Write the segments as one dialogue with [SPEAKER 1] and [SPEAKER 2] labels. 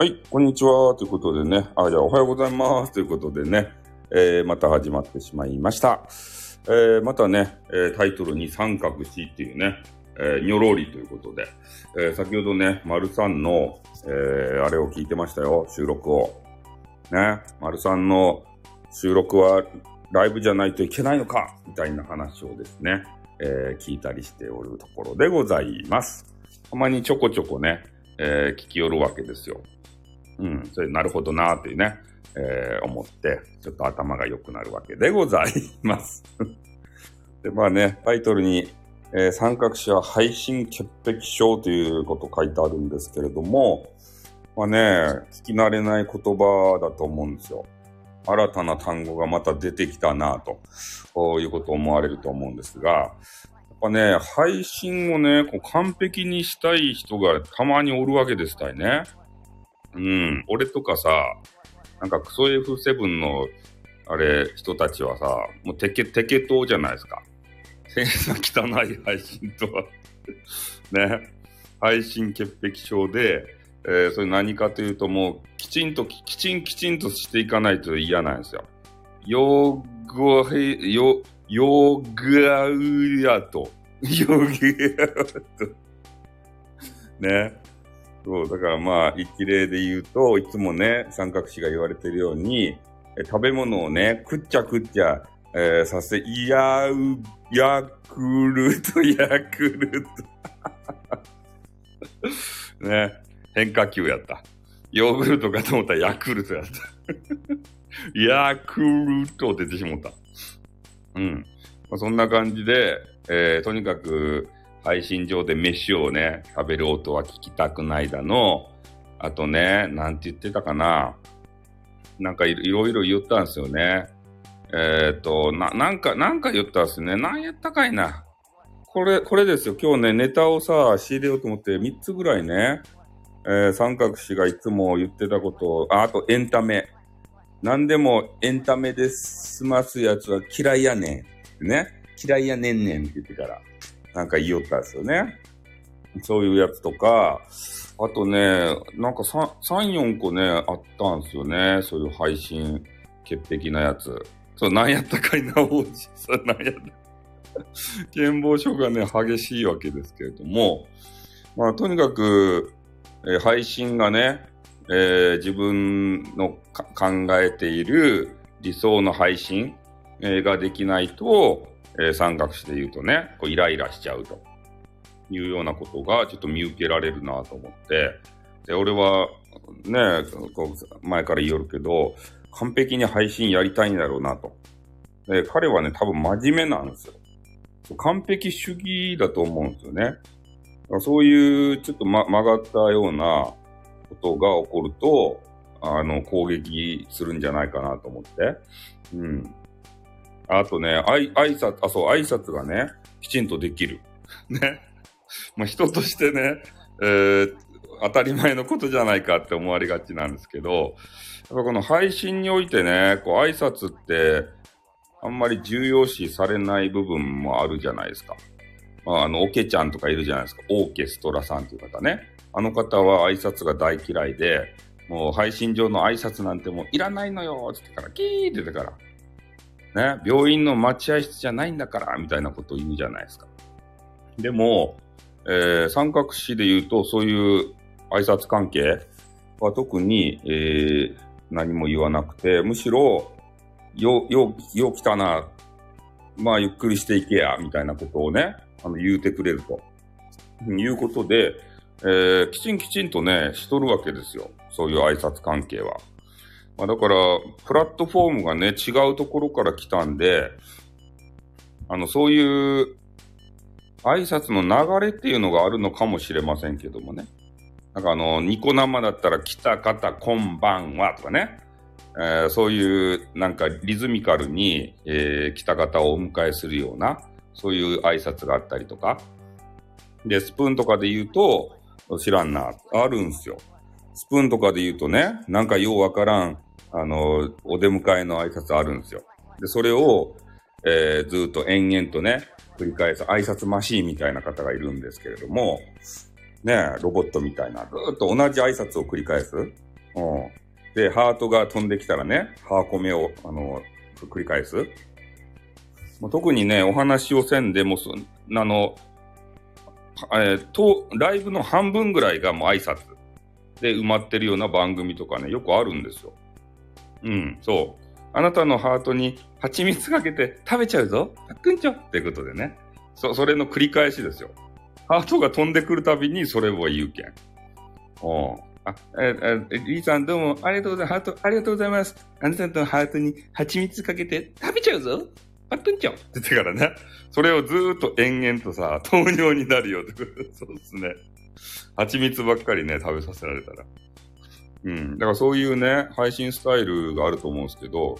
[SPEAKER 1] はい、こんにちは。ということでね、あ、じゃあおはようございます。ということでね、えー、また始まってしまいました。えー、またね、えータイトルに三角詞っていうね、えー、にょろりということで、えー、先ほどね、丸さんの、えー、あれを聞いてましたよ、収録を。ね、丸さんの収録はライブじゃないといけないのかみたいな話をですね、えー聞いたりしておるところでございます。たまにちょこちょこね、えー聞き寄るわけですよ。うん、それなるほどなーっていうね、えー思って、ちょっと頭が良くなるわけでございます。で、まあね、タイトルに、えー三角詞は配信潔癖症ということ書いてあるんですけれども、まあね、聞き慣れない言葉だと思うんですよ。新たな単語がまた出てきたなと、こういうことを思われると思うんですが、やっぱね、配信をね、こう完璧にしたい人がたまにおるわけですたいね。うん、俺とかさ、なんかクソ F7 の、あれ、人たちはさ、もうテケ、テケ党じゃないですか。センスが汚い配信とは。ね。配信潔癖症で、えーそれ何かというともう、きちんと、きちんきちんとしていかないと嫌なんですよ。ヨゴヘ、ヨ、ヨガウヤと。ヨガウヤと。ね。そう、だからまあ、一例で言うと、いつもね、三角詞が言われてるように、え食べ物をね、くっちゃくっちゃ、えーさせ、いやう、ヤクルト、ヤクルト。ね、変化球やった。ヨーグルトかと思ったらヤクルトやった。ヤクルト出てしもった。うん。まあ、そんな感じで、えーとにかく配信上で飯をね、食べる音は聞きたくないだの。あとね、なんて言ってたかな。なんかいろいろ言ったんですよね。えっ、と、な、なんか、なんか言ったんですね。なんやったかいな。これ、これですよ。今日ね、ネタをさ、仕入れようと思って3つぐらいね、えー三角氏がいつも言ってたことを、あ、あとエンタメ。何でもエンタメで済ますやつは嫌いやねん。ね。嫌いやねんねんって言ってから、なんか言いよったんですよね。そういうやつとか、あとね、なんか3、3 4個ね、あったんですよね。そういう配信、潔癖なやつ。そう、なんやったかいな、王子。そう、なんやった。健忘症がね、激しいわけですけれども、まあ、とにかく、えー配信がね、えー自分の考えている理想の配信、えーができないと、えー三角詞で言うとね、こうイライラしちゃうというようなことがちょっと見受けられるなと思って、で、俺はね、こう前から言いよるけど、完璧に配信やりたいんだろうなと。で、彼はね、多分真面目なんですよ。完璧主義だと思うんですよね。そういうちょっと、ま、曲がったようなことが起こると、あの、攻撃するんじゃないかなと思って。うん。あとね、あい、挨拶、あ、そう、挨拶がね、きちんとできる。ね。まあ、人としてね、えー当たり前のことじゃないかって思われがちなんですけど、やっぱこの配信においてね、こう挨拶って、あんまり重要視されない部分もあるじゃないですか。まあ、あの、オケちゃんとかいるじゃないですか。オーケストラさんという方ね。あの方は挨拶が大嫌いで、もう配信上の挨拶なんてもういらないのよって言ってから、キーって言ってから。ね、病院の待合室じゃないんだから、みたいなことを言うじゃないですか。でも、えー三角詞で言うと、そういう挨拶関係は特に、えー何も言わなくて、むしろ、よ、よ、よう来たな、まあゆっくりしていけや、みたいなことをね、あの言うてくれると。いうことで、えーきちんきちんとね、しとるわけですよ。そういう挨拶関係は。まあ、だから、プラットフォームがね、違うところから来たんで、あの、そういう挨拶の流れっていうのがあるのかもしれませんけどもね。なんかあの、ニコ生だったら、来た方、こんばんはとかね。えーそういう、なんかリズミカルに、えー来た方をお迎えするような、そういう挨拶があったりとか。で、スプーンとかで言うと、知らんな、あるんすよ。スプーンとかで言うとね、なんかようわからん、あの、お出迎えの挨拶あるんですよ。で、それを、えーずっと延々とね、繰り返す挨拶マシーンみたいな方がいるんですけれども、ね、ロボットみたいな、ずっと同じ挨拶を繰り返す。うん。で、ハートが飛んできたらね、ハーコメを、あの、繰り返す。まあ、特にね、お話をせんでもそ、あの、えー、と、ライブの半分ぐらいがもう挨拶で埋まってるような番組とかね、よくあるんですよ。うん、そう。あなたのハートに蜂蜜かけて食べちゃうぞたっくんちょってことでね。そ、それの繰り返しですよ。ハートが飛んでくるたびにそれを言うけん。おあ、え、え、リーさんどうもありがとうございます。ハート、ありがとうございます。あなたのハートに蜂蜜かけて食べちゃうぞパックンチョって言ってからね。それをずーっと延々とさ、糖尿になるよってこと。そうですね。蜂蜜ばっかりね、食べさせられたら。うん。だからそういうね、配信スタイルがあると思うんですけど、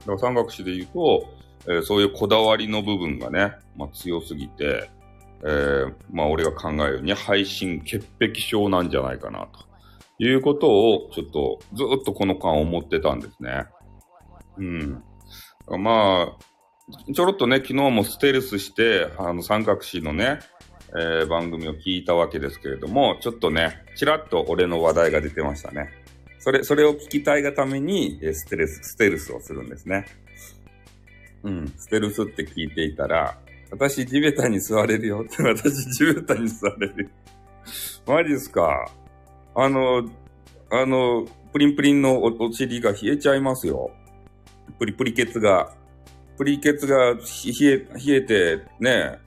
[SPEAKER 1] だから三角詞で言うと、えー、そういうこだわりの部分がね、まあ強すぎて、えー、まあ俺が考えるように配信潔癖症なんじゃないかな、ということを、ちょっとずっとこの間思ってたんですね。うん。まあ、ちょろっとね、昨日もステルスして、あの三角詞のね、えー、番組を聞いたわけですけれども、ちょっとね、ちらっと俺の話題が出てましたね。それ、それを聞きたいがためにえ、ステルス、ステルスをするんですね。うん、ステルスって聞いていたら、私地べたに座れるよって、私地べたに座れるよ。マジですかあの、あの、プリンプリンのお尻が冷えちゃいますよ。プリプリケツが。プリケツが冷え、冷えて、ね、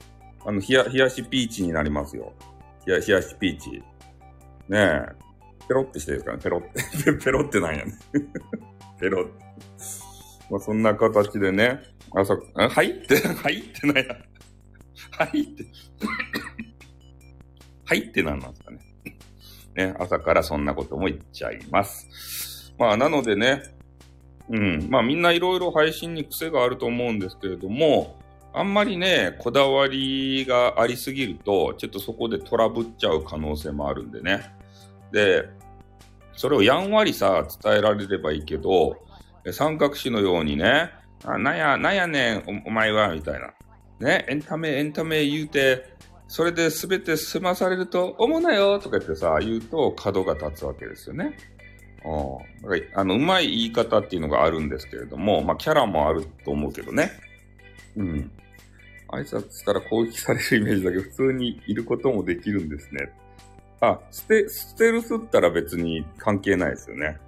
[SPEAKER 1] あの、冷や、冷やしピーチになりますよ。冷や、冷やしピーチ。ねえ。ペロってしてるからね、ペロって。ペロってなんやね。ペロって。まあ、そんな形でね、朝、あはいって、はいってなんや。はいって。はいってなんなんですかね。ね、朝からそんなことも言っちゃいます。まあ、なのでね、うん、まあみんないろいろ配信に癖があると思うんですけれども、あんまりね、こだわりがありすぎると、ちょっとそこでトラブっちゃう可能性もあるんでね。で、それをやんわりさ、伝えられればいいけど、三角詞のようにね、あなんや、なんやねんお、お前は、みたいな。ね、エンタメ、エンタメ言うて、それで全て済まされると思うなよとか言ってさ、言うと角が立つわけですよね。うん。あの、うまい言い方っていうのがあるんですけれども、まあ、キャラもあると思うけどね。うん。挨拶したら攻撃されるイメージだけど、普通にいることもできるんですね。あ、ステ、ステルスったら別に関係ないですよね。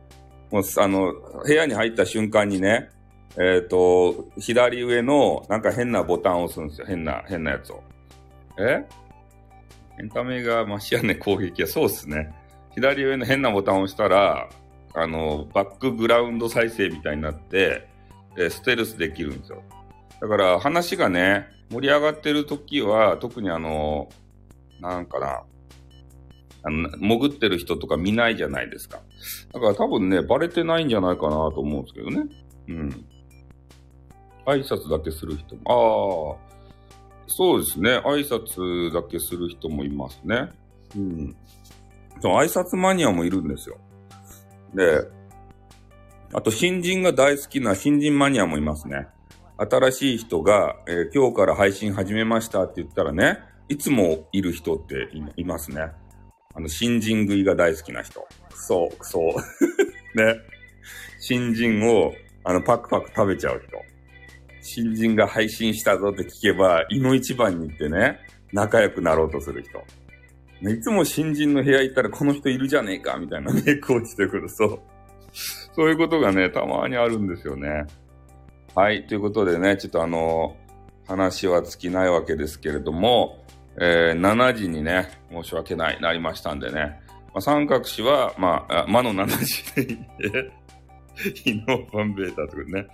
[SPEAKER 1] もう、あの、部屋に入った瞬間にね、えっ、ー、と、左上のなんか変なボタンを押すんですよ。変な、変なやつを。え？エンタメがマシやね、攻撃は。そうっすね。左上の変なボタンを押したら、あの、バックグラウンド再生みたいになって、えステルスできるんですよ。だから話がね、盛り上がってる時は、特にあの、なんかな、あの、潜ってる人とか見ないじゃないですか。だから多分ね、バレてないんじゃないかなと思うんですけどね。うん。挨拶だけする人も、ああ、そうですね。挨拶だけする人もいますね。うん。その挨拶マニアもいるんですよ。で、あと新人が大好きな新人マニアもいますね。新しい人が、えー、今日から配信始めましたって言ったらね、いつもいる人っていますね。あの、新人食いが大好きな人。くそ、くそ。ね。新人を、あの、パクパク食べちゃう人。新人が配信したぞって聞けば、胃の一番に行ってね、仲良くなろうとする人。いつも新人の部屋行ったらこの人いるじゃねえかみたいなメイク落ちてくる。そう。そういうことがね、たまにあるんですよね。はい。ということでね、ちょっとあの、話は尽きないわけですけれども、えー、7時にね、申し訳ない、なりましたんでね。まあ、三角詞は、まあ、魔の7時でいいんで、イノファンベーターとね。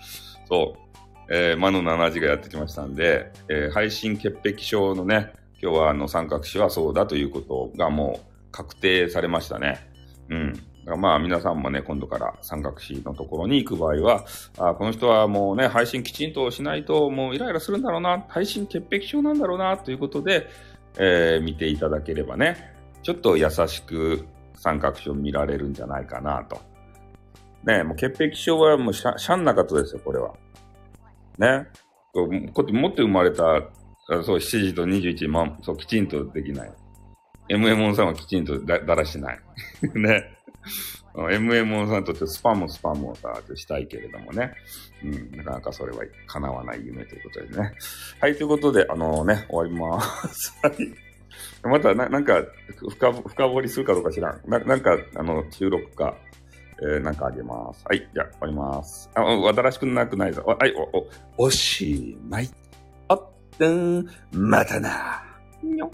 [SPEAKER 1] そう。えー、魔の7時がやってきましたんで、えー、配信潔癖症のね、今日はあの三角詞はそうだということがもう確定されましたね。うん。まあ皆さんもね、今度から三角詞のところに行く場合は、あこの人はもうね、配信きちんとしないともうイライラするんだろうな、配信潔癖症なんだろうな、ということで、えー、見ていただければね、ちょっと優しく三角詞を見られるんじゃないかなと。ね、もう潔癖症はもうしゃ、しゃんなことですよ、これは。ね。こうやって持って生まれた、そう、7時と21時、まそう、きちんとできない。MM さんはきちんとだだらしない。ね。MMO さん。にとってスパムスパムをさ、したいけれどもね。うん、なかなかそれは叶わない夢ということでね。はい、ということで、あのね、終わりまーす。はい。またな、なん。か深、深掘りするかどうか知らん。ななん。か、あの、収録か、えー、なん。かあげます。はい、じゃあ、終わります。あ、わたらしくなくないぞ。はい、お、お、おしまい。あっ、ん、またな。にょっ。